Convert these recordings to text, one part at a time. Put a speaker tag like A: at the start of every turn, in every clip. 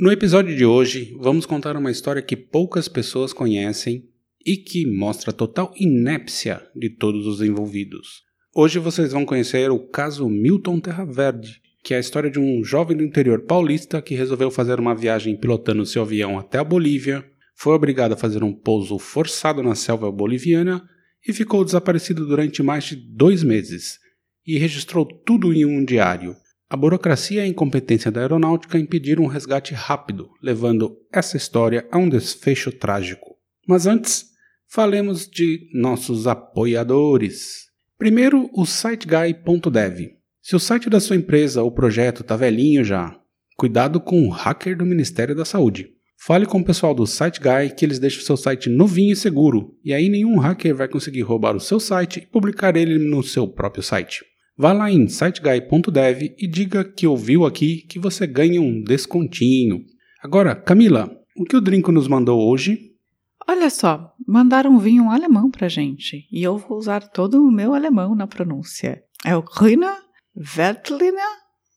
A: No episódio de hoje, vamos contar uma história que poucas pessoas conhecem e que mostra a total inépcia de todos os envolvidos. Hoje vocês vão conhecer o caso Milton Terra Verde, que é a história de um jovem do interior paulista que resolveu fazer uma viagem pilotando seu avião até a Bolívia, foi obrigado a fazer um pouso forçado na selva boliviana e ficou desaparecido durante mais de dois meses, e registrou tudo em um diário. A burocracia e a incompetência da aeronáutica impediram um resgate rápido, levando essa história a um desfecho trágico. Mas antes, falemos de nossos apoiadores. Primeiro, o siteguy.dev. Se o site da sua empresa ou projeto está velhinho já, cuidado com o hacker do Ministério da Saúde. Fale com o pessoal do SiteGuy que eles deixam seu site novinho e seguro, e aí nenhum hacker vai conseguir roubar o seu site e publicar ele no seu próprio site. Vá lá em siteguy.dev e diga que ouviu aqui que você ganha um descontinho. Agora, Camila, o que o Drinco nos mandou hoje?
B: Olha só, mandaram vinho alemão pra gente e eu vou usar todo o meu alemão na pronúncia. É o Grüner Veltliner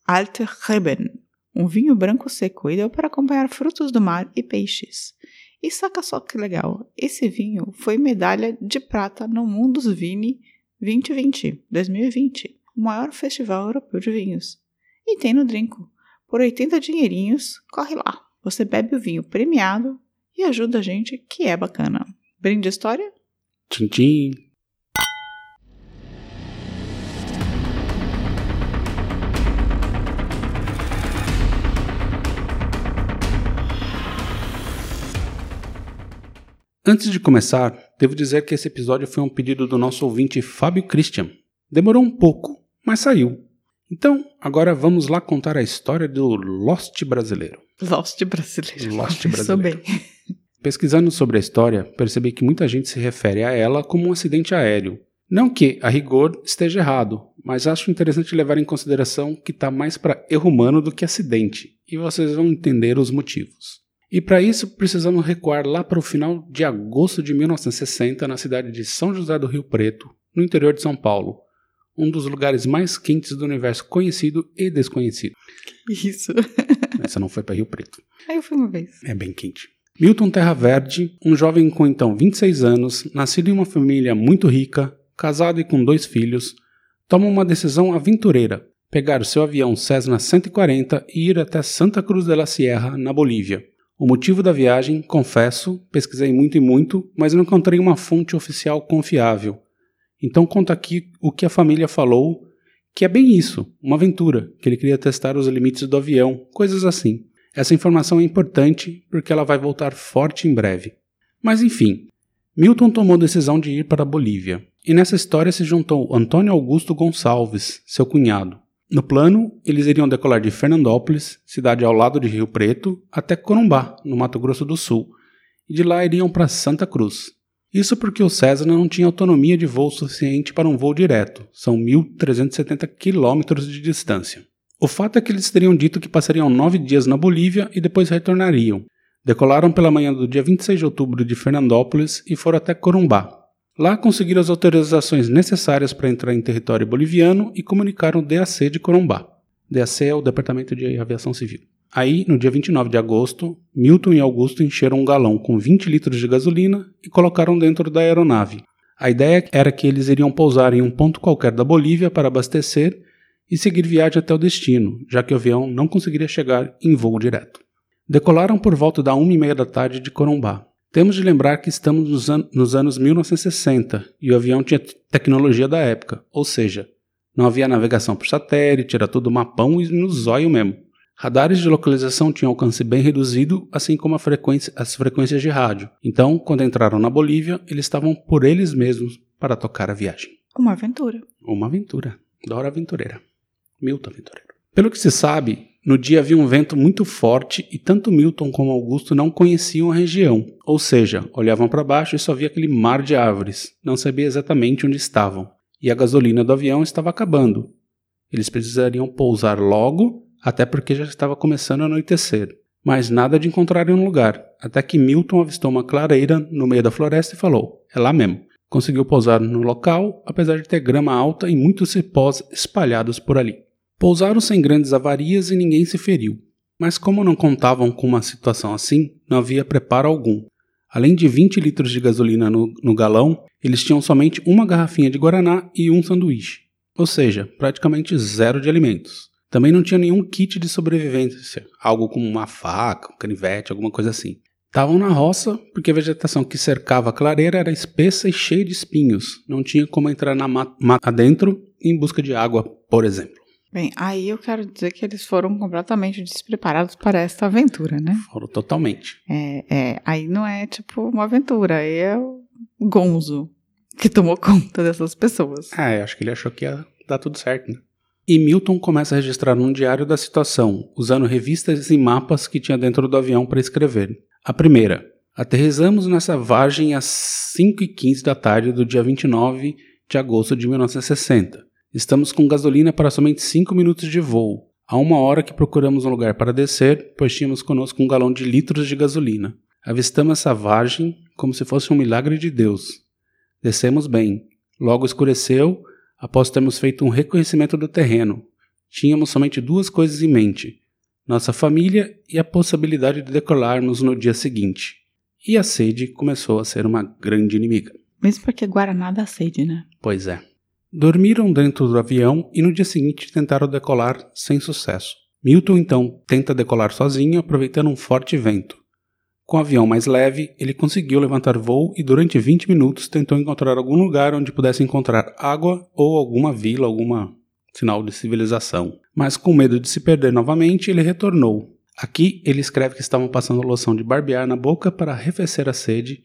B: Alte Reben, um vinho branco seco ideal para acompanhar frutos do mar e peixes. E saca só que legal, esse vinho foi medalha de prata no Mundus Vini 2020, 2020 o maior festival europeu de vinhos. E tem no Drinco. Por 80 dinheirinhos, corre lá. Você bebe o vinho premiado e ajuda a gente, que é bacana. Brinde história?
A: Tchim, tchim. Antes de começar, devo dizer que esse episódio foi um pedido do nosso ouvinte Fábio Christian. Demorou um pouco, mas saiu. Então, agora vamos lá contar a história do Lost brasileiro.
B: Lost brasileiro.
A: Lost brasileiro. bem. Pesquisando sobre a história, percebi que muita gente se refere a ela como um acidente aéreo. Não que, a rigor, esteja errado, mas acho interessante levar em consideração que está mais para erro humano do que acidente, e vocês vão entender os motivos. E para isso precisamos recuar lá para o final de agosto de 1960 na cidade de São José do Rio Preto, no interior de São Paulo, um dos lugares mais quentes do universo conhecido e desconhecido.
B: Isso.
A: Essa não foi para Rio Preto.
B: Aí eu fui uma vez.
A: É bem quente. Milton Terra Verde, um jovem com então 26 anos, nascido em uma família muito rica, casado e com dois filhos, toma uma decisão aventureira: pegar o seu avião Cessna 140 e ir até Santa Cruz de la Sierra, na Bolívia. O motivo da viagem, confesso, pesquisei muito e muito, mas não encontrei uma fonte oficial confiável. Então conta aqui o que a família falou, que é bem isso, uma aventura, que ele queria testar os limites do avião, coisas assim. Essa informação é importante porque ela vai voltar forte em breve. Mas enfim, Milton tomou a decisão de ir para a Bolívia, e nessa história se juntou Antônio Augusto Gonçalves, seu cunhado. No plano, eles iriam decolar de Fernandópolis, cidade ao lado de Rio Preto, até Corumbá, no Mato Grosso do Sul, e de lá iriam para Santa Cruz. Isso porque o Cessna não tinha autonomia de voo suficiente para um voo direto, são 1.370 quilômetros de distância. O fato é que eles teriam dito que passariam nove dias na Bolívia e depois retornariam. Decolaram pela manhã do dia 26 de outubro de Fernandópolis e foram até Corumbá. Lá conseguiram as autorizações necessárias para entrar em território boliviano e comunicaram o DAC de Corumbá. DAC é o Departamento de Aviação Civil. Aí, no dia 29 de agosto, Milton e Augusto encheram um galão com 20 litros de gasolina e colocaram dentro da aeronave. A ideia era que eles iriam pousar em um ponto qualquer da Bolívia para abastecer e seguir viagem até o destino, já que o avião não conseguiria chegar em voo direto. Decolaram por volta da uma e meia da tarde de Corumbá. Temos de lembrar que estamos nos, an nos anos 1960 e o avião tinha tecnologia da época, ou seja, não havia navegação por satélite, era tudo mapão e no zóio mesmo. Radares de localização tinham alcance bem reduzido, assim como frequência, as frequências de rádio. Então, quando entraram na Bolívia, eles estavam por eles mesmos para tocar a viagem.
B: Uma aventura.
A: Uma aventura. Dora Aventureira. Milton Aventureiro. Pelo que se sabe, No dia havia um vento muito forte e tanto Milton como Augusto não conheciam a região, ou seja, olhavam para baixo e só via aquele mar de árvores, não sabia exatamente onde estavam. E a gasolina do avião estava acabando. Eles precisariam pousar logo, até porque já estava começando a anoitecer. Mas nada de encontrarem um lugar, até que Milton avistou uma clareira no meio da floresta e falou: É lá mesmo. Conseguiu pousar no local, apesar de ter grama alta e muitos cipós espalhados por ali. Pousaram sem grandes avarias e ninguém se feriu. Mas como não contavam com uma situação assim, não havia preparo algum. Além de 20 litros de gasolina no, no galão, eles tinham somente uma garrafinha de guaraná e um sanduíche. Ou seja, praticamente zero de alimentos. Também não tinha nenhum kit de sobrevivência, algo como uma faca, um canivete, alguma coisa assim. Estavam na roça porque a vegetação que cercava a clareira era espessa e cheia de espinhos. Não tinha como entrar na mata adentro em busca de água, por exemplo.
B: Bem, aí eu quero dizer que eles foram completamente despreparados para esta aventura, né?
A: Foram totalmente.
B: É, é, aí não é tipo uma aventura, aí é o Gonzo que tomou conta dessas pessoas.
A: É, acho que ele achou que ia dar tudo certo, né? E Milton começa a registrar um diário da situação, usando revistas e mapas que tinha dentro do avião para escrever. A primeira. Aterrizamos nessa vargem às 5h15 da tarde do dia 29 de agosto de 1960. Estamos com gasolina para somente 5 minutos de voo. Há uma hora que procuramos um lugar para descer, pois tínhamos conosco um galão de litros de gasolina. Avistamos essa vargem como se fosse um milagre de Deus. Descemos bem. Logo escureceu, após termos feito um reconhecimento do terreno. Tínhamos somente duas coisas em mente: nossa família e a possibilidade de decolarmos no dia seguinte. E a sede começou a ser uma grande inimiga.
B: Mesmo porque Guaraná dá sede, né?
A: Pois é. Dormiram dentro do avião e no dia seguinte tentaram decolar sem sucesso. Milton então tenta decolar sozinho, aproveitando um forte vento. Com o avião mais leve, ele conseguiu levantar voo e durante 20 minutos tentou encontrar algum lugar onde pudesse encontrar água ou alguma vila, alguma sinal de civilização. Mas com medo de se perder novamente, ele retornou. Aqui ele escreve que estavam passando loção de barbear na boca para arrefecer a sede,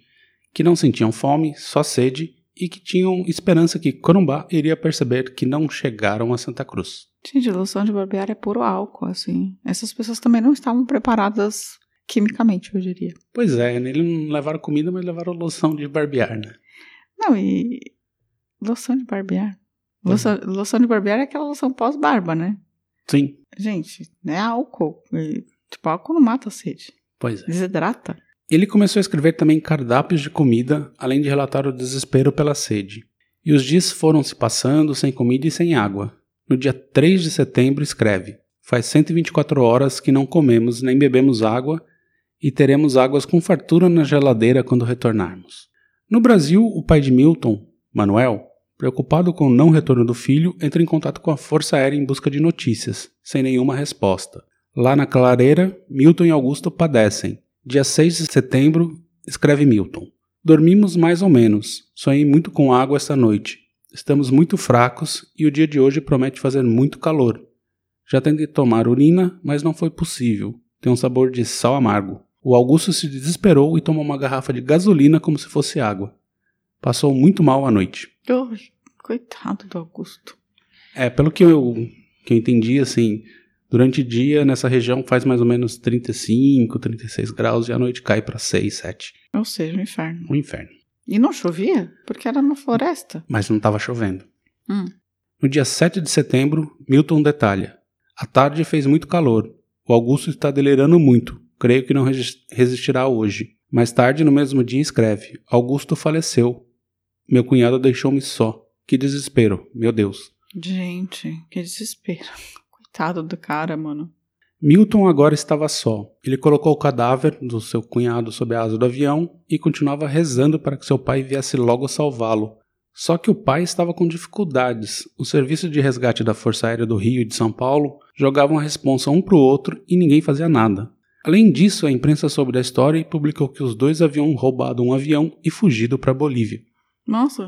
A: que não sentiam fome, só sede e que tinham esperança que Corumbá iria perceber que não chegaram a Santa Cruz.
B: Gente, loção de barbear é puro álcool, assim. Essas pessoas também não estavam preparadas quimicamente, eu diria.
A: Pois é, eles não levaram comida, mas levaram loção de barbear, né?
B: Não, e. Loção de barbear. Loção, loção de barbear é aquela loção pós-barba, né?
A: Sim.
B: Gente, é álcool. E, tipo, álcool não mata a sede.
A: Pois é.
B: Desidrata.
A: Ele começou a escrever também cardápios de comida, além de relatar o desespero pela sede. E os dias foram se passando sem comida e sem água. No dia 3 de setembro, escreve: Faz 124 horas que não comemos nem bebemos água e teremos águas com fartura na geladeira quando retornarmos. No Brasil, o pai de Milton, Manuel, preocupado com o não retorno do filho, entra em contato com a Força Aérea em busca de notícias, sem nenhuma resposta. Lá na clareira, Milton e Augusto padecem Dia 6 de setembro, escreve Milton. Dormimos mais ou menos. Sonhei muito com água esta noite. Estamos muito fracos e o dia de hoje promete fazer muito calor. Já tentei tomar urina, mas não foi possível. Tem um sabor de sal amargo. O Augusto se desesperou e tomou uma garrafa de gasolina como se fosse água. Passou muito mal a noite.
B: Oh, coitado do Augusto.
A: É, pelo que eu, que eu entendi, assim, Durante o dia, nessa região, faz mais ou menos 35, 36 graus e à noite cai para 6, 7.
B: Ou seja, um inferno.
A: Um inferno.
B: E não chovia? Porque era na floresta.
A: Mas não estava chovendo.
B: Hum.
A: No dia 7 de setembro, Milton detalha. A tarde fez muito calor. O Augusto está delirando muito. Creio que não resistirá hoje. Mais tarde, no mesmo dia, escreve: Augusto faleceu. Meu cunhado deixou-me só. Que desespero, meu Deus.
B: Gente, que desespero. Coitado do cara, mano.
A: Milton agora estava só. Ele colocou o cadáver do seu cunhado sob a asa do avião e continuava rezando para que seu pai viesse logo salvá-lo. Só que o pai estava com dificuldades. O serviço de resgate da Força Aérea do Rio e de São Paulo jogavam a responsa um para o outro e ninguém fazia nada. Além disso, a imprensa soube da história e publicou que os dois haviam roubado um avião e fugido para a Bolívia.
B: Nossa.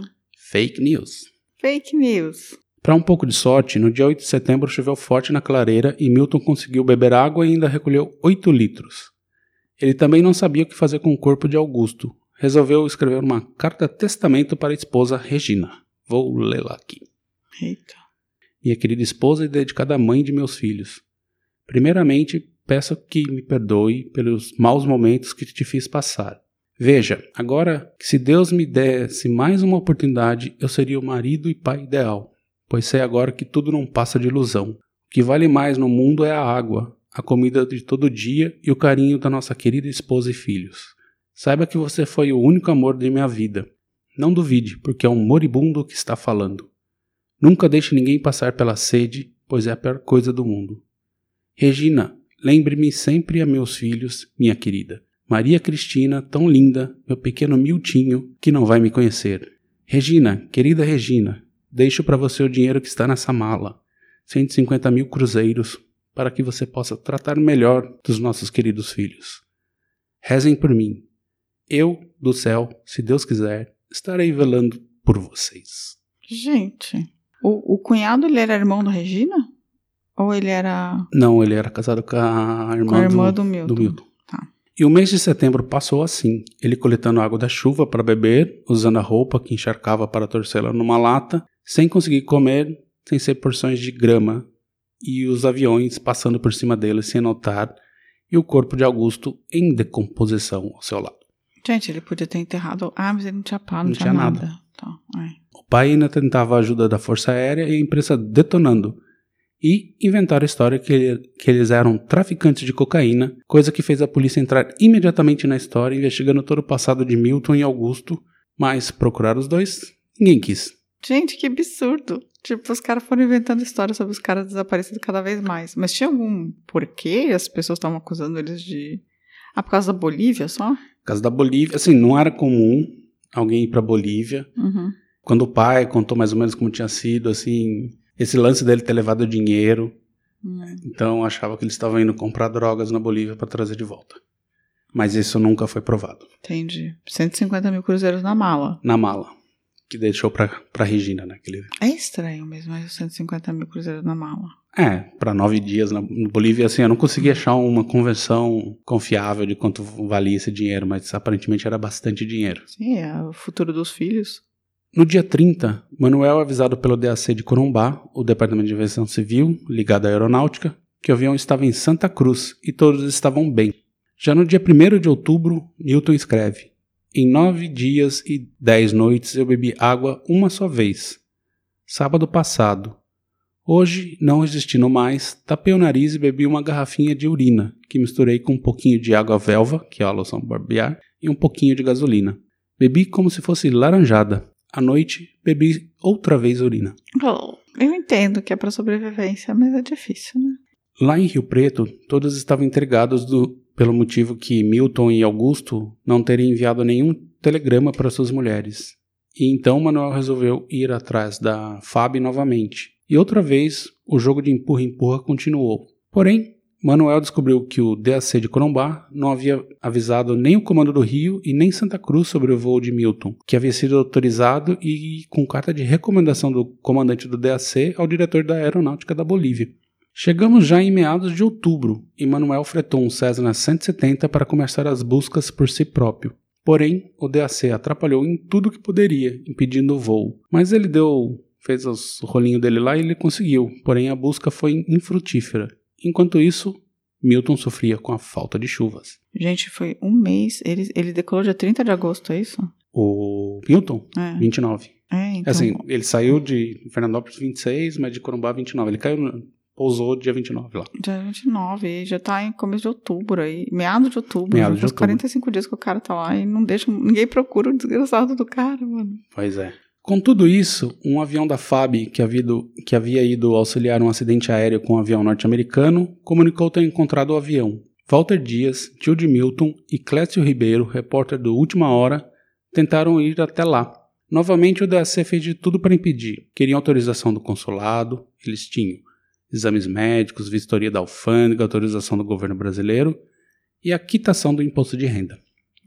A: Fake news.
B: Fake news.
A: Para um pouco de sorte, no dia 8 de setembro choveu forte na clareira e Milton conseguiu beber água e ainda recolheu 8 litros. Ele também não sabia o que fazer com o corpo de Augusto. Resolveu escrever uma carta-testamento para a esposa Regina. Vou lê-la aqui.
B: Eita.
A: Minha querida esposa e dedicada mãe de meus filhos. Primeiramente, peço que me perdoe pelos maus momentos que te fiz passar. Veja, agora se Deus me desse mais uma oportunidade, eu seria o marido e pai ideal, pois sei agora que tudo não passa de ilusão. O que vale mais no mundo é a água, a comida de todo dia e o carinho da nossa querida esposa e filhos. Saiba que você foi o único amor de minha vida. Não duvide, porque é um moribundo que está falando. Nunca deixe ninguém passar pela sede, pois é a pior coisa do mundo. Regina, lembre-me sempre a meus filhos, minha querida. Maria Cristina, tão linda, meu pequeno Miltinho, que não vai me conhecer. Regina, querida Regina, deixo para você o dinheiro que está nessa mala. 150 mil cruzeiros, para que você possa tratar melhor dos nossos queridos filhos. Rezem por mim. Eu, do céu, se Deus quiser, estarei velando por vocês.
B: Gente, o, o cunhado ele era irmão da Regina? Ou ele era.
A: Não, ele era casado com a irmã,
B: Com a irmã
A: do,
B: do Milton.
A: do Milton.
B: Tá.
A: E o mês de setembro passou assim, ele coletando água da chuva para beber, usando a roupa que encharcava para torcê-la numa lata, sem conseguir comer, sem ser porções de grama, e os aviões passando por cima dele sem notar, e o corpo de Augusto em decomposição ao seu lado.
B: Gente, ele podia ter enterrado. Ah, mas ele não tinha pá, não,
A: Não
B: tinha,
A: tinha
B: nada.
A: nada.
B: Tá, é.
A: O pai ainda tentava a ajuda da Força Aérea e a imprensa detonando. E inventaram a história que, que eles eram traficantes de cocaína, coisa que fez a polícia entrar imediatamente na história, investigando todo o passado de Milton e Augusto, mas procurar os dois, ninguém quis.
B: Gente, que absurdo. Tipo, os caras foram inventando histórias sobre os caras desaparecendo cada vez mais. Mas tinha algum porquê as pessoas estavam acusando eles de. Ah, por causa da Bolívia só?
A: Por causa da Bolívia, assim, não era comum alguém ir pra Bolívia.
B: Uhum.
A: Quando o pai contou mais ou menos como tinha sido, assim, esse lance dele ter levado dinheiro,
B: Hum.
A: então achava que eles estavam indo comprar drogas na Bolívia para trazer de volta. Mas isso nunca foi provado.
B: Entendi. 150 mil cruzeiros na mala.
A: Na mala, que deixou pra, pra Regina, né? Aquele...
B: É estranho mesmo, mas 150 mil cruzeiros na mala.
A: É, pra nove dias na na Bolívia, assim, eu não consegui achar uma conversão confiável de quanto valia esse dinheiro, mas aparentemente era bastante dinheiro.
B: Sim, é o futuro dos filhos.
A: No dia 30, Manuel é avisado pelo DAC de Corumbá, o Departamento de Investigação Civil, ligado à aeronáutica, que o avião estava em Santa Cruz e todos estavam bem. Já no dia 1 de outubro, Newton escreve: Em nove dias e dez noites eu bebi água uma só vez. Sábado passado. Hoje, não resistindo mais, tapei o nariz e bebi uma garrafinha de urina, que misturei com um pouquinho de água velva, que é a loção barbear, e um pouquinho de gasolina. Bebi como se fosse laranjada. À noite, bebi outra vez urina.
B: Oh, eu entendo que é pra sobrevivência, mas é difícil, né?
A: Lá em Rio Preto, todos estavam intrigados do- pelo motivo que Milton e Augusto não terem enviado nenhum telegrama para suas mulheres. E então Manuel resolveu ir atrás da Fábio novamente. E outra vez, o jogo de empurra-empurra continuou. Porém, Manuel descobriu que o DAC de Corumbá não havia avisado nem o Comando do Rio e nem Santa Cruz sobre o voo de Milton, que havia sido autorizado e com carta de recomendação do comandante do DAC ao diretor da Aeronáutica da Bolívia. Chegamos já em meados de outubro e Manuel fretou um Cessna 170 para começar as buscas por si próprio. Porém, o DAC atrapalhou em tudo que poderia, impedindo o voo. Mas ele deu, fez os rolinhos dele lá e ele conseguiu. Porém, a busca foi infrutífera. Enquanto isso, Milton sofria com a falta de chuvas.
B: Gente, foi um mês. Ele, ele decolou dia 30 de agosto, é isso?
A: O Milton,
B: É.
A: 29.
B: É, então.
A: Assim, ele saiu de Fernandópolis 26, mas de Corumbá 29. Ele caiu, pousou dia 29 lá.
B: Dia 29, e já tá em começo de outubro aí. Meado de outubro.
A: Meados
B: já
A: de outubro.
B: 45 dias que o cara tá lá e não deixa. Ninguém procura o desgraçado do cara, mano.
A: Pois é. Com tudo isso, um avião da FAB que havia, ido, que havia ido auxiliar um acidente aéreo com um avião norte-americano comunicou ter encontrado o avião. Walter Dias, tio de Milton, e Clécio Ribeiro, repórter do Última Hora, tentaram ir até lá. Novamente, o DAC fez de tudo para impedir. Queriam autorização do consulado, eles tinham exames médicos, vistoria da alfândega, autorização do governo brasileiro e a quitação do imposto de renda.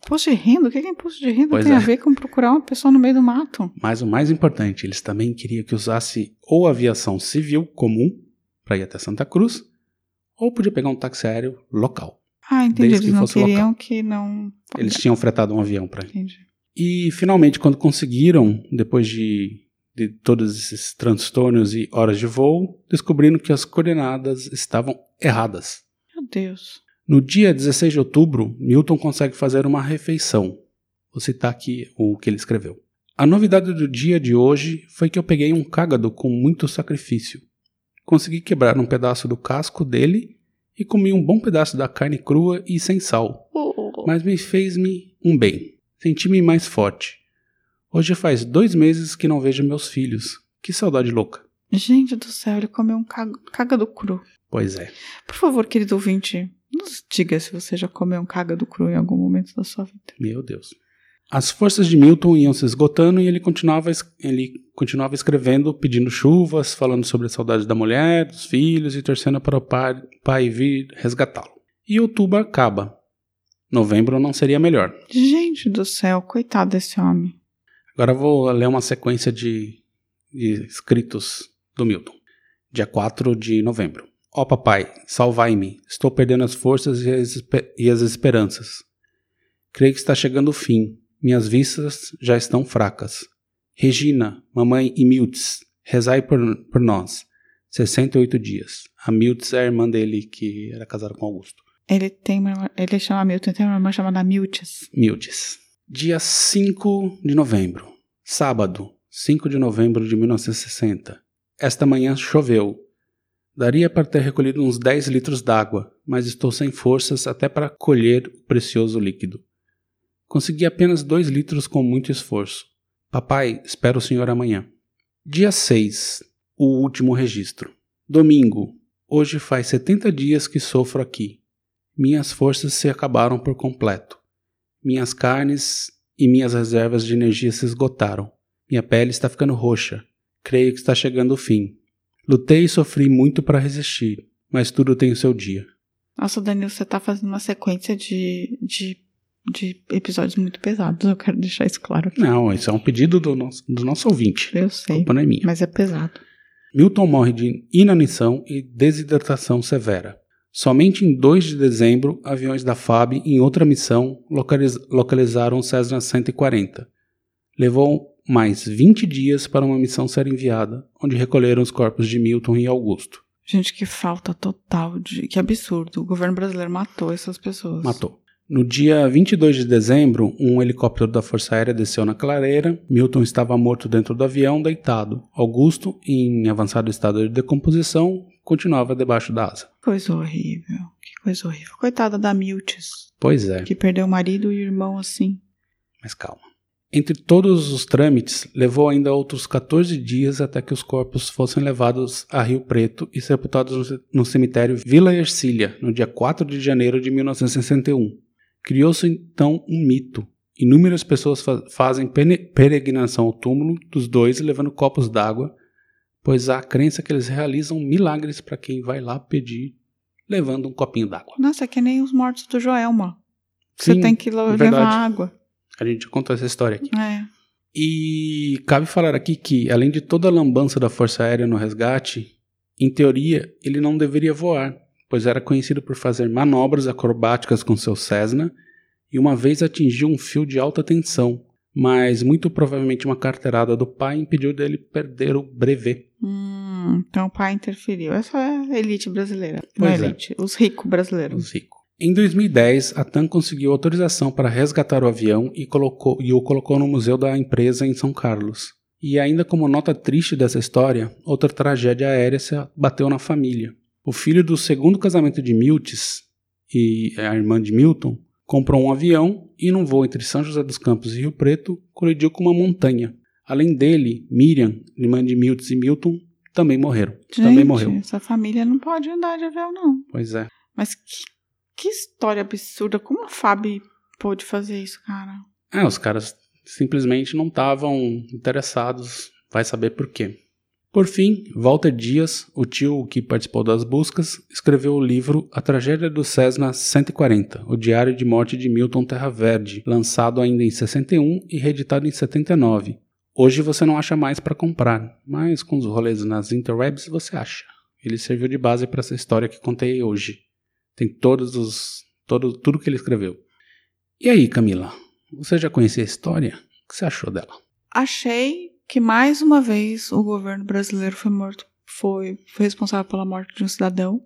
B: Imposto de renda? O que é imposto de renda?
A: Pois
B: tem
A: é.
B: a ver com procurar uma pessoa no meio do mato.
A: Mas o mais importante, eles também queriam que usasse ou aviação civil comum para ir até Santa Cruz, ou podia pegar um táxi aéreo local.
B: Ah, entendi.
A: Desde que
B: Eles não
A: fosse
B: queriam
A: local.
B: que não.
A: Eles tinham fretado um avião para ir.
B: Entendi.
A: E finalmente, quando conseguiram, depois de de todos esses transtornos e horas de voo, descobrindo que as coordenadas estavam erradas.
B: Meu Deus.
A: No dia 16 de outubro, Milton consegue fazer uma refeição. Vou citar aqui o que ele escreveu. A novidade do dia de hoje foi que eu peguei um cágado com muito sacrifício. Consegui quebrar um pedaço do casco dele e comi um bom pedaço da carne crua e sem sal.
B: Oh.
A: Mas me fez-me um bem. Senti-me mais forte. Hoje faz dois meses que não vejo meus filhos. Que saudade louca.
B: Gente do céu, ele comeu um caga- cágado cru.
A: Pois é.
B: Por favor, querido ouvinte, nos diga se você já comeu um cágado cru em algum momento da sua vida.
A: Meu Deus. As forças de Milton iam se esgotando e ele continuava, ele continuava escrevendo, pedindo chuvas, falando sobre a saudade da mulher, dos filhos e torcendo para o pai, pai vir resgatá-lo. E outubro acaba. Novembro não seria melhor.
B: Gente do céu, coitado desse homem.
A: Agora vou ler uma sequência de, de escritos do Milton. Dia 4 de novembro. Ó papai, salvai-me. Estou perdendo as forças e as, espe- e as esperanças. Creio que está chegando o fim. Minhas vistas já estão fracas. Regina, mamãe e Miltz, rezai por, por nós. 68 dias. A Miltz é a irmã dele que era casada com Augusto.
B: Ele tem uma ele chama Milton, tem uma irmã chamada Miltes.
A: Mildes. Dia 5 de novembro. Sábado, 5 de novembro de 1960. Esta manhã choveu. Daria para ter recolhido uns 10 litros d'água, mas estou sem forças até para colher o precioso líquido. Consegui apenas 2 litros com muito esforço. Papai, espero o senhor amanhã. Dia 6. O último registro. Domingo. Hoje faz 70 dias que sofro aqui. Minhas forças se acabaram por completo. Minhas carnes e minhas reservas de energia se esgotaram. Minha pele está ficando roxa. Creio que está chegando o fim. Lutei e sofri muito para resistir, mas tudo tem o seu dia.
B: Nossa, Danilo, você tá fazendo uma sequência de, de, de episódios muito pesados. Eu quero deixar isso claro aqui.
A: Não, isso é um pedido do nosso, do nosso ouvinte.
B: Eu
A: A
B: sei,
A: culpa não é minha.
B: mas é pesado.
A: Milton morre de inanição e desidratação severa. Somente em 2 de dezembro, aviões da FAB, em outra missão, localiz- localizaram o Cessna 140. Levou mais 20 dias para uma missão ser enviada, onde recolheram os corpos de Milton e Augusto.
B: Gente, que falta total de. Que absurdo. O governo brasileiro matou essas pessoas.
A: Matou. No dia 22 de dezembro, um helicóptero da Força Aérea desceu na clareira. Milton estava morto dentro do avião, deitado. Augusto, em avançado estado de decomposição, continuava debaixo da asa.
B: Coisa horrível. Que coisa horrível. Coitada da Miltes,
A: Pois é.
B: que perdeu o marido e o irmão assim.
A: Mas calma. Entre todos os trâmites, levou ainda outros 14 dias até que os corpos fossem levados a Rio Preto e sepultados no- cemitério Vila Ercília, no dia 4 de janeiro de 1961. Criou-se então um mito. Inúmeras pessoas fa- fazem peregrinação ao túmulo dos dois levando copos d'água, pois há a crença que eles realizam milagres para quem vai lá pedir levando um copinho d'água.
B: Nossa, é que nem os mortos do Joelma. Você
A: Sim,
B: tem que levar
A: verdade.
B: água.
A: A gente contou essa história aqui.
B: É.
A: E cabe falar aqui que, além de toda a lambança da Força Aérea no resgate, em teoria ele não deveria voar, pois era conhecido por fazer manobras acrobáticas com seu Cessna e uma vez atingiu um fio de alta tensão, mas muito provavelmente uma carteirada do pai impediu dele perder o brevet.
B: Hum, então o pai interferiu. Essa é a elite brasileira. Não
A: Pois
B: é
A: é.
B: elite. Os ricos brasileiros.
A: Os ricos. Em 2010, a TAM conseguiu autorização para resgatar o avião e, colocou, e o colocou no museu da empresa em São Carlos. E ainda como nota triste dessa história, outra tragédia aérea se bateu na família. O filho do segundo casamento de Miltes e a irmã de Milton comprou um avião e num voo entre São José dos Campos e Rio Preto colidiu com uma montanha. Além dele, Miriam, irmã de Miltes e Milton, também morreram. também
B: Gente,
A: morreu.
B: essa família não pode andar de avião, não.
A: Pois é.
B: Mas que, que história absurda. Como a Fábio pôde fazer isso, cara?
A: É, os caras simplesmente não estavam interessados, vai saber por quê. Por fim, Walter Dias, o tio que participou das buscas, escreveu o livro A Tragédia do Cessna 140, o diário de morte de Milton Terra Verde, lançado ainda em 61 e reeditado em 79. Hoje você não acha mais para comprar, mas com os rolês nas interwebs você acha. Ele serviu de base para essa história que contei hoje. Tem todos os todo tudo que ele escreveu. E aí, Camila? Você já conhecia a história? O que você achou dela?
B: Achei que mais uma vez o governo brasileiro foi morto, foi, foi responsável pela morte de um cidadão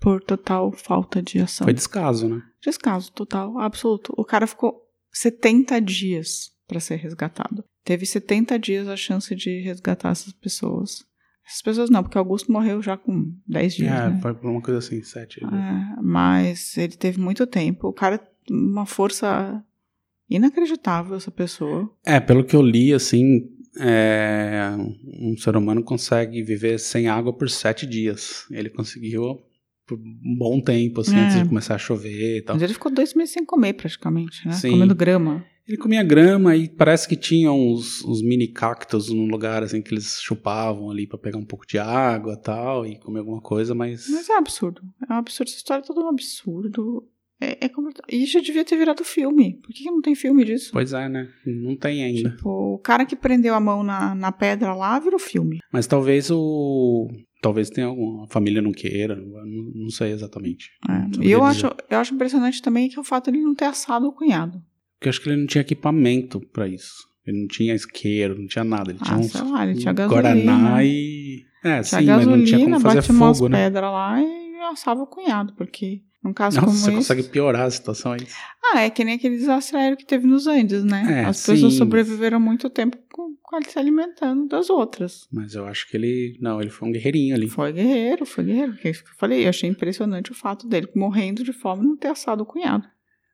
B: por total falta de ação.
A: Foi descaso, né?
B: Descaso total, absoluto. O cara ficou 70 dias para ser resgatado. Teve 70 dias a chance de resgatar essas pessoas. Essas pessoas não, porque Augusto morreu já com 10 dias.
A: é,
B: né?
A: uma coisa assim, sete.
B: É, mas ele teve muito tempo. O cara, uma força inacreditável, essa pessoa.
A: É, pelo que eu li, assim, é, um ser humano consegue viver sem água por sete dias. Ele conseguiu por um bom tempo, assim,
B: É.
A: antes de começar a chover e tal.
B: Mas ele ficou dois meses sem comer, praticamente, né?
A: Sim.
B: Comendo grama.
A: Ele comia grama e parece que tinha uns, uns mini cactos num lugar, assim, que eles chupavam ali pra pegar um pouco de água e tal, e comer alguma coisa, mas...
B: Mas é um absurdo. É um absurdo. Essa história é toda um absurdo. É, é E já devia ter virado filme. Por que, não tem filme disso?
A: Pois é, né? Não tem ainda.
B: Tipo, o cara que prendeu a mão na, na pedra lá virou filme.
A: Mas talvez o... Talvez tenha alguma... A família não queira, não, não sei exatamente.
B: É.
A: Não
B: E eu
A: dizer.
B: acho, eu acho impressionante também que o fato de ele não ter assado o cunhado.
A: Porque eu acho que ele não tinha equipamento pra isso. Ele não tinha isqueiro, não tinha nada. Ele tinha
B: Ah,
A: uns
B: sei lá, ele tinha gasolina.
A: Guaraná e... É,
B: Tinha
A: sim, mas não tinha
B: gasolina,
A: como fazer
B: batia umas
A: fogo, né?
B: pedras lá e assava o cunhado, porque num caso
A: Nossa,
B: como
A: você
B: esse...
A: consegue piorar a situação aí.
B: Ah, é que nem aquele desastre aéreo que teve nos Andes, né?
A: É,
B: As pessoas
A: sim.
B: sobreviveram muito tempo com, com se alimentando das outras.
A: Mas eu acho que ele... Não, ele foi um guerreirinho ali.
B: Foi guerreiro, foi guerreiro. Que é eu falei, eu achei impressionante o fato dele morrendo de fome não ter assado o cunhado.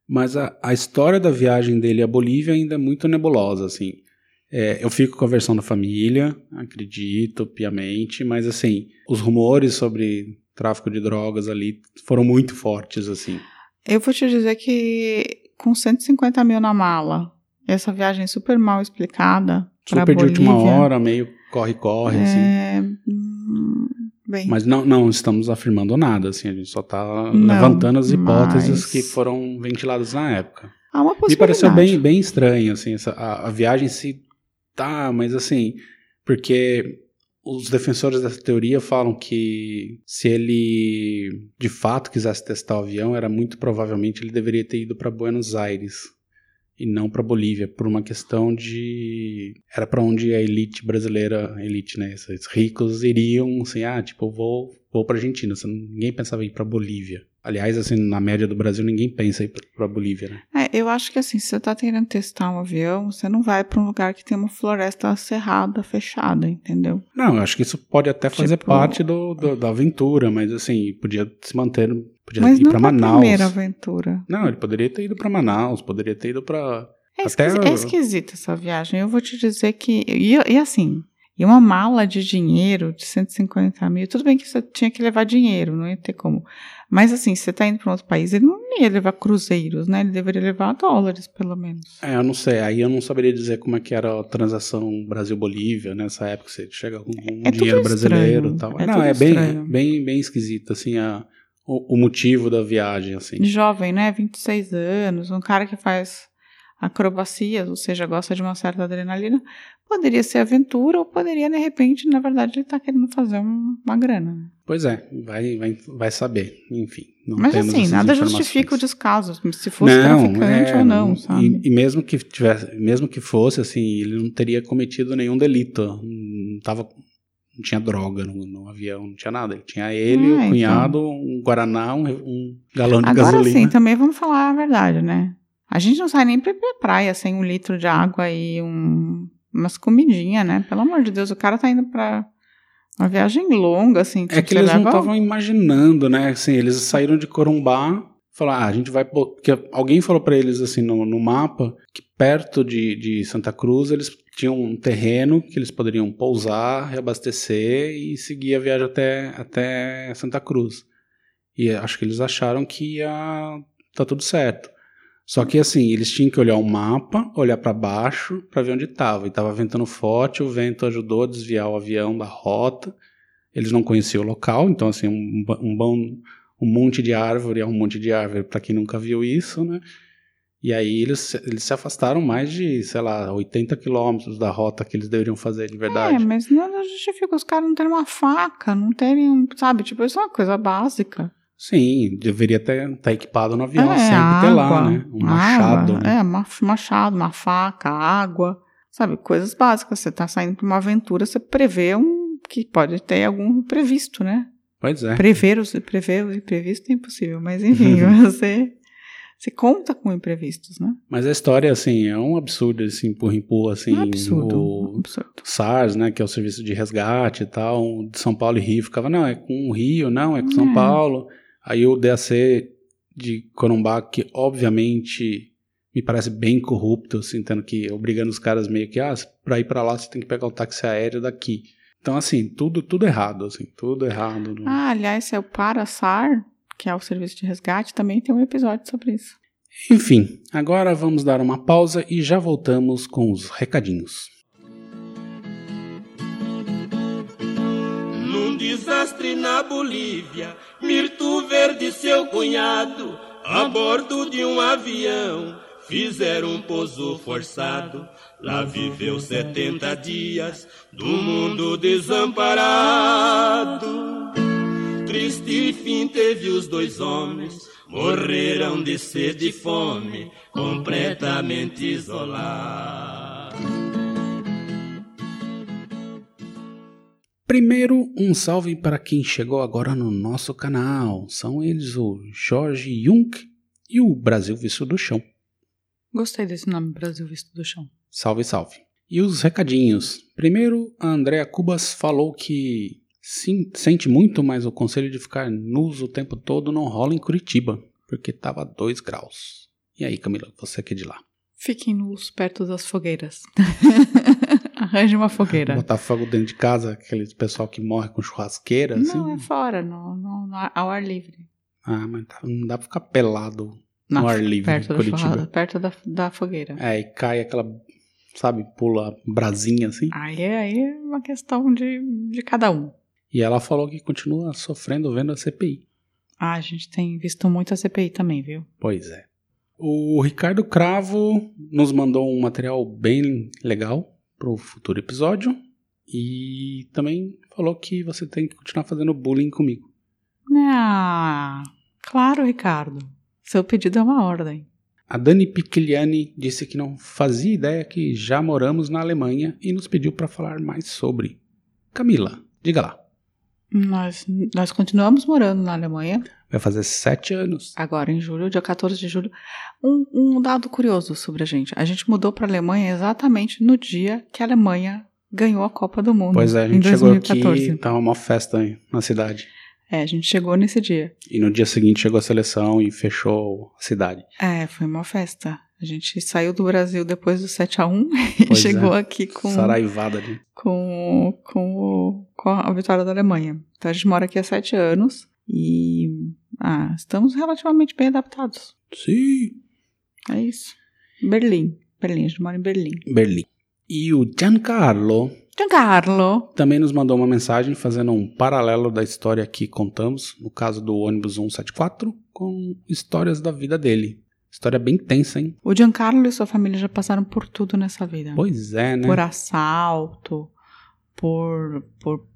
A: Mas a, a história da viagem dele à Bolívia ainda é muito nebulosa, assim. É, eu fico com a versão da família, acredito piamente, mas assim, os rumores sobre tráfico de drogas ali foram muito fortes, assim.
B: Eu vou te dizer que com 150 mil na mala, essa viagem super mal explicada
A: Super de
B: Bolívia,
A: última hora, meio corre-corre, assim.
B: é, hum, bem,
A: Mas não, não estamos afirmando nada, assim, a gente só tá
B: Não,
A: levantando as hipóteses
B: mas-
A: que foram ventiladas na época.
B: há uma
A: Me
B: possibilidade.
A: pareceu bem, bem estranho, assim, essa, a, a viagem em si tá, mas assim, porque os defensores dessa teoria falam que se ele de fato quisesse testar o avião, era muito provavelmente ele deveria ter ido para Buenos Aires e não para Bolívia, por uma questão de era para onde a elite brasileira, elite, né, esses ricos iriam, assim, ah, tipo, vou vou para Argentina, não- ninguém pensava em ir para Bolívia. Aliás, assim, na média do Brasil ninguém pensa em ir para Bolívia, né?
B: É, eu acho que assim, se você tá querendo testar um avião, você não vai pra um lugar que tem uma floresta cerrada, fechada, entendeu?
A: Não, eu acho que isso pode até fazer
B: Tipo-
A: parte do, do- da aventura, mas assim, podia se manter, podia
B: Mas
A: ir pra
B: pra
A: Manaus.
B: primeira aventura.
A: Não, ele poderia ter ido pra Manaus, poderia ter ido pra.
B: É,
A: Até
B: é esquisita essa viagem. Eu vou te dizer que. E, e assim, e uma mala de dinheiro de 150 mil. Tudo bem que você tinha que levar dinheiro, não ia ter como. Mas assim, se você tá indo para outro país, ele não ia levar cruzeiros, né? Ele deveria levar dólares, pelo menos.
A: É, eu não sei, aí eu não saberia dizer como é que era a transação Brasil-Bolívia nessa época, você chega com um
B: É
A: dinheiro brasileiro e tal.
B: é
A: não, é bem,
B: estranho.
A: bem, bem esquisito, assim, a, o, o motivo da viagem, assim.
B: Jovem, né? 26 anos, um cara que faz acrobacias, ou seja, gosta de uma certa adrenalina, poderia ser aventura ou poderia, de repente, na verdade, ele tá querendo fazer um- uma grana. né?
A: Pois é, vai, vai, vai saber, enfim. Não
B: Mas assim, nada justifica o descaso, se fosse traficante
A: é,
B: ou não, sabe?
A: E, e mesmo que tivesse, mesmo que fosse assim, ele não teria cometido nenhum delito. Não tava, não tinha droga no, no avião, não tinha nada. Ele tinha ele,
B: Ah,
A: o
B: então.
A: cunhado, um guaraná, um, um galão de
B: Agora
A: gasolina.
B: sim, também vamos falar a verdade, né? A gente não sai nem pra praia sem um litro de água e um, umas comidinhas, né? Pelo amor de Deus, o cara tá indo pra uma viagem longa, assim.
A: É
B: tipo,
A: que eles não estavam imaginando, né? Assim, eles saíram de Corumbá, falaram, ah, a gente vai. Porque alguém falou pra eles assim no, no mapa que perto de, de Santa Cruz eles tinham um terreno que eles poderiam pousar, reabastecer e seguir a viagem até, até Santa Cruz. E acho que eles acharam que ia tá tudo certo. Só que assim, eles tinham que olhar o mapa, olhar para baixo para ver onde estava. E estava ventando forte, o vento ajudou a desviar o avião da rota. Eles não conheciam o local, então assim, um, um bom um monte de árvore é um monte de árvore para quem nunca viu isso, né? E aí eles, eles se afastaram mais de, sei lá, 80 quilômetros da rota que eles deveriam fazer de verdade.
B: É, mas nada justifica os caras não terem uma faca, não terem, sabe? Tipo, isso é uma coisa básica.
A: Sim, deveria ter estar equipado no avião
B: é,
A: sempre ter lá,
B: água,
A: né? Um machado.
B: água,
A: né?
B: É, ma- machado, uma faca, água. Sabe, coisas básicas. Você tá saindo pra uma aventura, você prevê um que pode ter algum imprevisto, né?
A: Pois é.
B: Prever os, prever os imprevistos é impossível, mas enfim, você, você conta com imprevistos, né?
A: Mas a história, assim, é um absurdo, assim, empurra, empurra, assim.
B: um absurdo,
A: o
B: um absurdo.
A: SARS, né, que é o serviço de resgate e tal, de São Paulo e Rio, ficava, não, é com o Rio, não, é com São
B: É.
A: Paulo. Aí o DAC de Corumbá, que obviamente me parece bem corrupto, assim, tendo que, obrigando os caras meio que, ah, pra ir pra lá você tem que pegar o táxi aéreo daqui. Então, assim, tudo, tudo errado, assim, tudo errado. no-
B: Ah, aliás, é o Parasar, que é o serviço de resgate, também tem um episódio sobre isso.
A: Enfim, agora vamos dar uma pausa e já voltamos com os recadinhos.
C: Num desastre na Bolívia, Mirto Verde e seu cunhado, a bordo de um avião, fizeram um pouso forçado. Lá viveu 70 dias do mundo desamparado. Triste fim teve os dois homens, morreram de sede e fome, completamente isolados.
A: Primeiro, um salve para quem chegou agora no nosso canal. São eles o Jorge Jung e o Brasil Visto do Chão.
B: Gostei desse nome, Brasil Visto do Chão.
A: Salve, salve. E os recadinhos. Primeiro, a Andrea Cubas falou que sim, sente muito, mas o conselho de ficar nus o tempo todo não rola em Curitiba, porque tava 2 graus. E aí, Camila, você que é de lá?
B: Fiquem nus perto das fogueiras. Arranje uma fogueira.
A: Botar fogo dentro de casa, aquele pessoal que morre com churrasqueira, assim?
B: Não, é fora, no, no, no ao ar livre.
A: Ah, mas tá- não dá pra ficar pelado
B: Na-
A: no ar livre
B: perto, da,
A: Curitiba.
B: perto da, da fogueira.
A: É, e cai aquela, sabe, pula brasinha assim.
B: Aí, é- aí é uma questão de, de cada um.
A: E ela falou que continua sofrendo vendo a CPI.
B: Ah, a gente tem visto muito a CPI também, viu?
A: Pois é. O Ricardo Cravo nos mandou um material bem legal pro futuro episódio. E também falou que você tem que continuar fazendo bullying comigo.
B: Ah, claro, Ricardo. Seu pedido é uma ordem.
A: A Dani Picliani disse que não fazia ideia que já moramos na Alemanha e nos pediu para falar mais sobre. Camila, diga lá.
B: Nós, nós continuamos morando na Alemanha,
A: Vai fazer sete anos.
B: agora em julho, dia 14 de julho. Um, um dado curioso sobre a gente. A gente mudou para a Alemanha exatamente no dia que a Alemanha ganhou a Copa do Mundo.
A: Pois é, a
B: em
A: gente chegou
B: 2014.
A: aqui, tava uma festa aí na cidade.
B: É, a gente chegou nesse dia.
A: E no dia seguinte chegou a seleção e fechou a cidade.
B: É, foi uma festa. A gente saiu do Brasil depois do 7x1 e
A: Pois
B: chegou
A: é.
B: aqui com,
A: Saraivada ali.
B: com, com, com a vitória da Alemanha. Então a gente mora aqui há sete anos e ah, estamos relativamente bem adaptados.
A: Sim.
B: É isso. Berlim. Berlim, a gente mora em Berlim.
A: Berlim. E o Giancarlo
B: Giancarlo.
A: também nos mandou uma mensagem fazendo um paralelo da história que contamos, no caso do ônibus 174, com histórias da vida dele. História bem tensa, hein?
B: O Giancarlo e sua família já passaram por tudo nessa vida.
A: Pois é, né?
B: Por assalto, por, por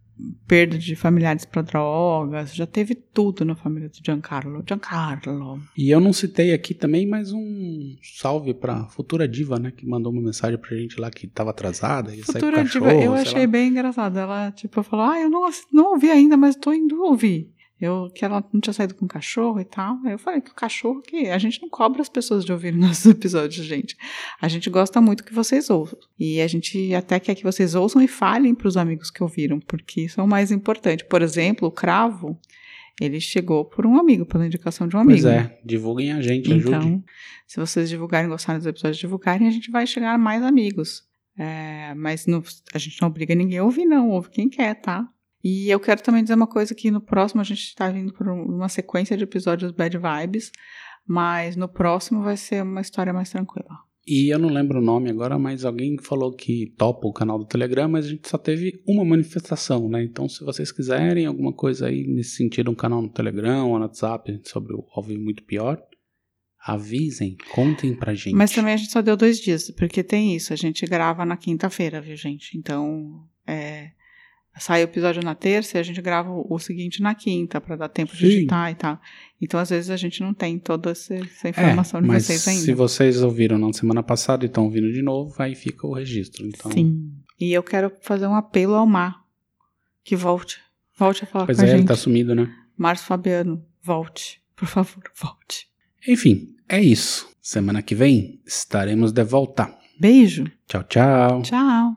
B: perda de familiares para drogas. Já teve tudo na família do Giancarlo. Giancarlo.
A: E eu não citei aqui também, mas um salve pra Futura Diva, né? Que mandou uma mensagem pra gente lá que tava atrasada. Com
B: Futura
A: o
B: diva,
A: cachorro,
B: eu achei
A: lá.
B: bem engraçado. Ela, tipo, falou: Ah, eu não, não ouvi ainda, mas tô indo ouvir. Eu, que ela não tinha saído com o cachorro e tal. Eu falei que o cachorro que. A gente não cobra as pessoas de ouvir nossos episódios, gente. A gente gosta muito que vocês ouçam. E a gente até quer que vocês ouçam e falem pros amigos que ouviram, porque isso é o mais importante. Por exemplo, o cravo, ele chegou por um amigo, pela indicação de um amigo.
A: Pois é, divulguem a gente, ajude.
B: Então, se vocês divulgarem, gostarem dos episódios, divulgarem, a gente vai chegar a mais amigos. É, mas não- a gente não obriga ninguém a ouvir, não. Ouve quem quer, tá? E eu quero também dizer uma coisa que no próximo a gente está vindo por um- uma sequência de episódios Bad Vibes, mas no próximo vai ser uma história mais tranquila.
A: E eu não lembro o nome agora, mas alguém falou que topa o canal do Telegram, mas a gente só teve uma manifestação, né? Então, se vocês quiserem alguma coisa aí nesse sentido, um canal no Telegram ou no WhatsApp sobre o Ao Muito Pior, avisem, contem pra gente.
B: Mas também a gente só deu dois dias, porque tem isso, a gente grava na quinta-feira, viu, gente? Então, é, sai o episódio na terça e a gente grava o, seguinte na quinta, para dar tempo de
A: Sim.
B: editar e tal. Então, às vezes, a gente não tem toda essa, essa informação
A: é,
B: de
A: mas
B: vocês ainda.
A: se vocês ouviram na semana passada e estão ouvindo de novo, aí fica o registro. Então,
B: Sim. E eu quero fazer um apelo ao mar. Que volte. Volte a falar
A: pois
B: com a
A: é, ele
B: gente.
A: tá sumido, né?
B: Márcio Fabiano, volte. Por favor, volte.
A: Enfim, é isso. Semana que vem estaremos de volta.
B: Beijo.
A: Tchau, tchau.
B: Tchau.